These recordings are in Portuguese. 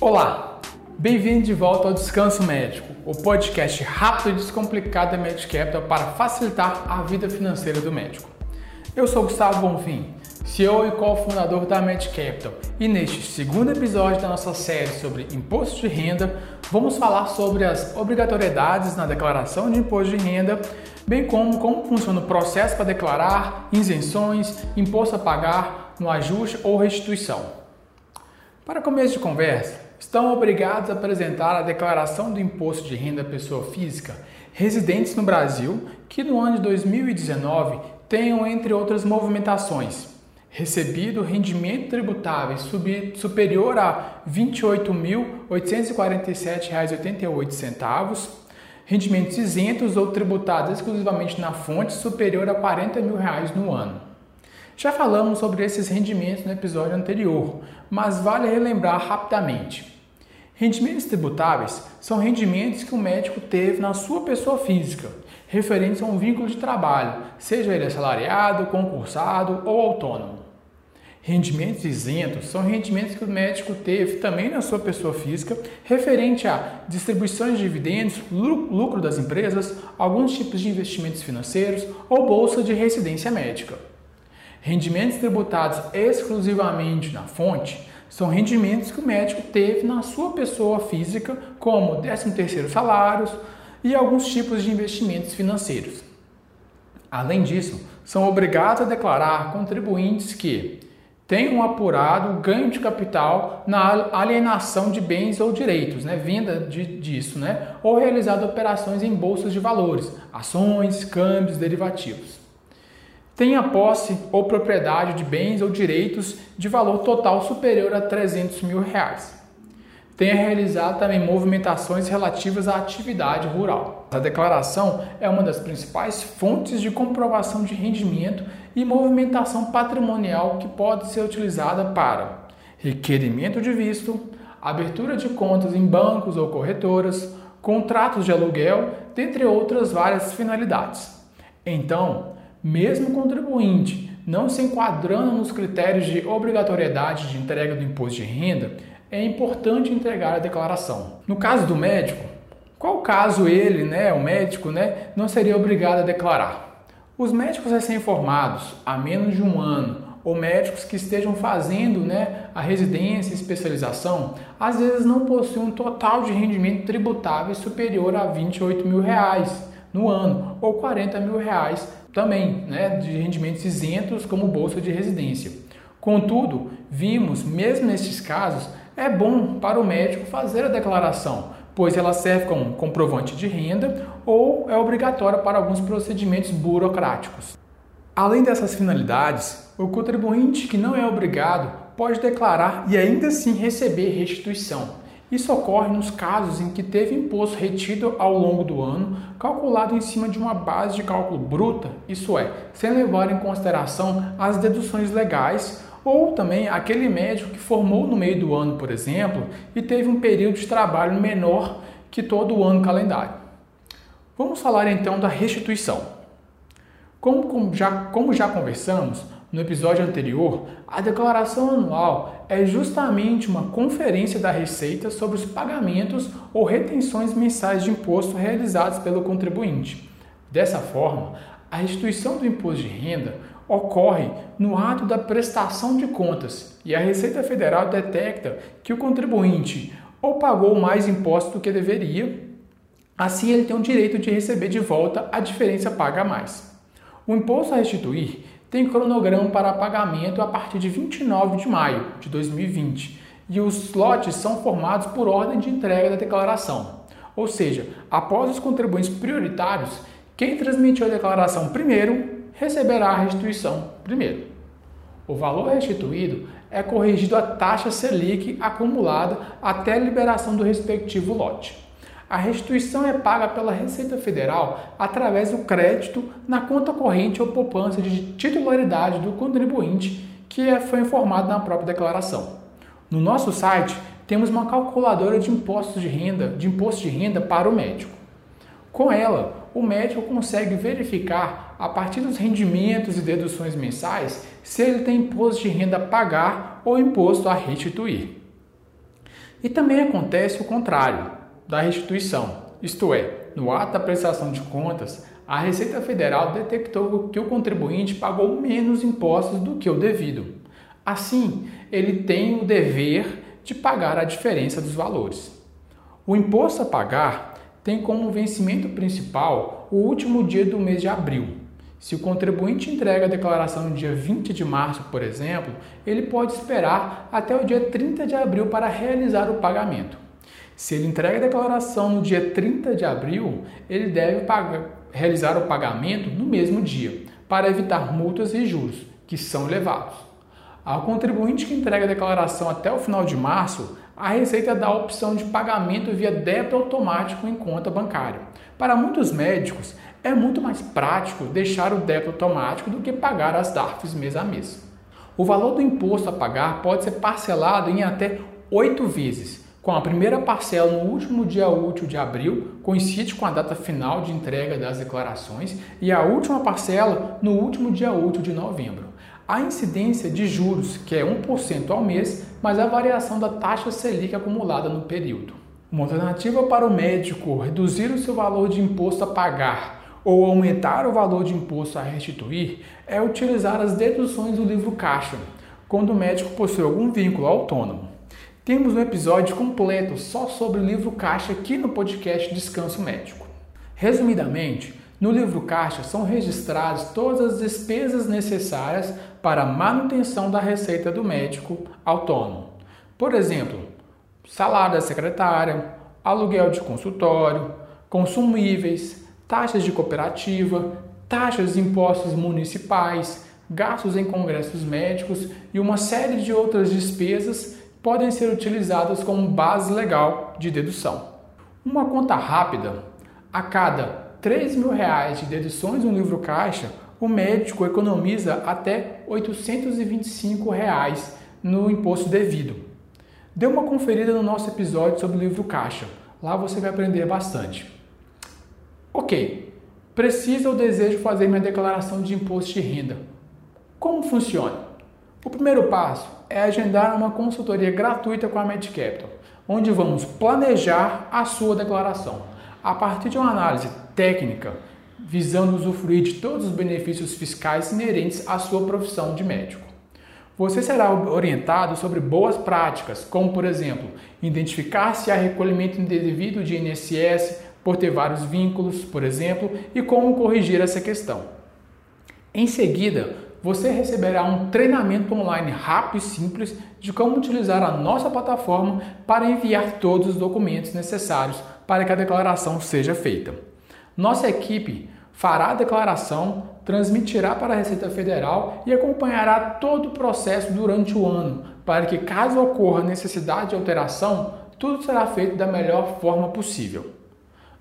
Olá, bem-vindo de volta ao Descanso Médico, o podcast rápido e descomplicado da Medcapital para facilitar a vida financeira do médico. Eu sou Gustavo Bonfim, CEO e cofundador da Medcapital, e neste segundo episódio da nossa série sobre imposto de renda, vamos falar sobre as obrigatoriedades na declaração de imposto de renda, bem como como funciona o processo para declarar isenções, imposto a pagar no ajuste ou restituição. Para começo de conversa, estão obrigados a apresentar a declaração do imposto de renda pessoa física residentes no Brasil que no ano de 2019 tenham, entre outras movimentações, recebido rendimento tributável superior a R$ 28.847,88, rendimentos isentos ou tributados exclusivamente na fonte superior a 40 mil reais no ano. Já falamos sobre esses rendimentos no episódio anterior, mas vale relembrar rapidamente. Rendimentos tributáveis são rendimentos que o médico teve na sua pessoa física, referentes a um vínculo de trabalho, seja ele assalariado, concursado ou autônomo. Rendimentos isentos são rendimentos que o médico teve também na sua pessoa física, referente a distribuições de dividendos, lucro das empresas, alguns tipos de investimentos financeiros ou bolsa de residência médica. Rendimentos tributados exclusivamente na fonte são rendimentos que o médico teve na sua pessoa física, como 13º salários e alguns tipos de investimentos financeiros. Além disso, são obrigados a declarar contribuintes que tenham apurado ganho de capital na alienação de bens ou direitos, né, venda de, disso, né, ou realizado operações em bolsas de valores, ações, câmbios, derivativos tenha posse ou propriedade de bens ou direitos de valor total superior a 300 mil reais. Tenha realizado também movimentações relativas à atividade rural. A declaração é uma das principais fontes de comprovação de rendimento e movimentação patrimonial que pode ser utilizada para requerimento de visto, abertura de contas em bancos ou corretoras, contratos de aluguel, dentre outras várias finalidades. Então, mesmo contribuinte não se enquadrando nos critérios de obrigatoriedade de entrega do imposto de renda, é importante entregar a declaração. No caso do médico, qual caso ele, né, o médico, né, não seria obrigado a declarar? Os médicos recém-formados, há menos de um ano, ou médicos que estejam fazendo né, a residência e especialização, às vezes não possuem um total de rendimento tributável superior a 28 mil reais no ano, ou 40 mil reais também né, de rendimentos isentos como bolsa de residência. Contudo, vimos, mesmo nestes casos, é bom para o médico fazer a declaração, pois ela serve como comprovante de renda ou é obrigatória para alguns procedimentos burocráticos. Além dessas finalidades, o contribuinte que não é obrigado pode declarar e ainda assim receber restituição. Isso ocorre nos casos em que teve imposto retido ao longo do ano, calculado em cima de uma base de cálculo bruta, isso é, sem levar em consideração as deduções legais, ou também aquele médico que formou no meio do ano, por exemplo, e teve um período de trabalho menor que todo o ano calendário. Vamos falar então da restituição. Como, já, como já conversamos, no episódio anterior, a declaração anual é justamente uma conferência da Receita sobre os pagamentos ou retenções mensais de imposto realizados pelo contribuinte. Dessa forma, a restituição do imposto de renda ocorre no ato da prestação de contas e a Receita Federal detecta que o contribuinte ou pagou mais imposto do que deveria, assim ele tem o direito de receber de volta a diferença paga a mais. O imposto a restituir tem cronograma para pagamento a partir de 29 de maio de 2020 e os lotes são formados por ordem de entrega da declaração. Ou seja, após os contribuintes prioritários, quem transmitiu a declaração primeiro receberá a restituição primeiro. O valor restituído é corrigido a taxa Selic acumulada até a liberação do respectivo lote. A restituição é paga pela Receita Federal através do crédito na conta corrente ou poupança de titularidade do contribuinte que é, foi informado na própria declaração. No nosso site temos uma calculadora de impostos de renda, de imposto de renda para o médico. Com ela, o médico consegue verificar a partir dos rendimentos e deduções mensais se ele tem imposto de renda a pagar ou imposto a restituir. E também acontece o contrário da restituição, isto é, no ato da prestação de contas, a Receita Federal detectou que o contribuinte pagou menos impostos do que o devido. Assim, ele tem o dever de pagar a diferença dos valores. O imposto a pagar tem como vencimento principal o último dia do mês de abril. Se o contribuinte entrega a declaração no dia 20 de março, por exemplo, ele pode esperar até o dia 30 de abril para realizar o pagamento. Se ele entrega a declaração no dia 30 de abril, ele deve pagar, realizar o pagamento no mesmo dia, para evitar multas e juros, que são elevados. Ao contribuinte que entrega a declaração até o final de março, a Receita dá a opção de pagamento via débito automático em conta bancária. Para muitos médicos, é muito mais prático deixar o débito automático do que pagar as DARFs mês a mês. O valor do imposto a pagar pode ser parcelado em até oito vezes, com a primeira parcela no último dia útil de abril, coincide com a data final de entrega das declarações, e a última parcela no último dia útil de novembro. A incidência de juros, que é 1% ao mês, mas a variação da taxa Selic acumulada no período. Uma alternativa para o médico reduzir o seu valor de imposto a pagar ou aumentar o valor de imposto a restituir é utilizar as deduções do livro caixa, quando o médico possui algum vínculo autônomo. Temos um episódio completo só sobre o livro caixa aqui no podcast Descanso Médico. Resumidamente, no livro caixa são registradas todas as despesas necessárias para a manutenção da receita do médico autônomo. Por exemplo, salário da secretária, aluguel de consultório, consumíveis, taxas de cooperativa, taxas de impostos municipais, gastos em congressos médicos e uma série de outras despesas podem ser utilizadas como base legal de dedução. Uma conta rápida, a cada 3 mil reais de deduções no livro caixa, o médico economiza até 825 reais no imposto devido. Dê uma conferida no nosso episódio sobre o livro caixa. Lá você vai aprender bastante. Ok, precisa ou desejo fazer minha declaração de imposto de renda. Como funciona? O primeiro passo é agendar uma consultoria gratuita com a MedCapital, onde vamos planejar a sua declaração. A partir de uma análise técnica, visando usufruir de todos os benefícios fiscais inerentes à sua profissão de médico. Você será orientado sobre boas práticas, como, por exemplo, identificar se há recolhimento indevido de INSS por ter vários vínculos, por exemplo, e como corrigir essa questão. Em seguida, você receberá um treinamento online rápido e simples de como utilizar a nossa plataforma para enviar todos os documentos necessários para que a declaração seja feita. Nossa equipe fará a declaração, transmitirá para a Receita Federal e acompanhará todo o processo durante o ano, para que, caso ocorra necessidade de alteração, tudo será feito da melhor forma possível.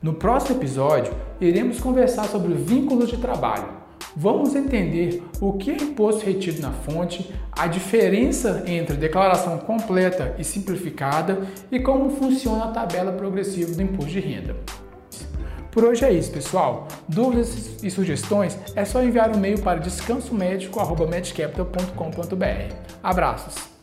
No próximo episódio, iremos conversar sobre vínculos de trabalho vamos entender o que é imposto retido na fonte, a diferença entre declaração completa e simplificada e como funciona a tabela progressiva do imposto de renda. Por hoje é isso, pessoal. Dúvidas e sugestões é só enviar um e-mail para descansomédico.medcapital.com.br. Abraços!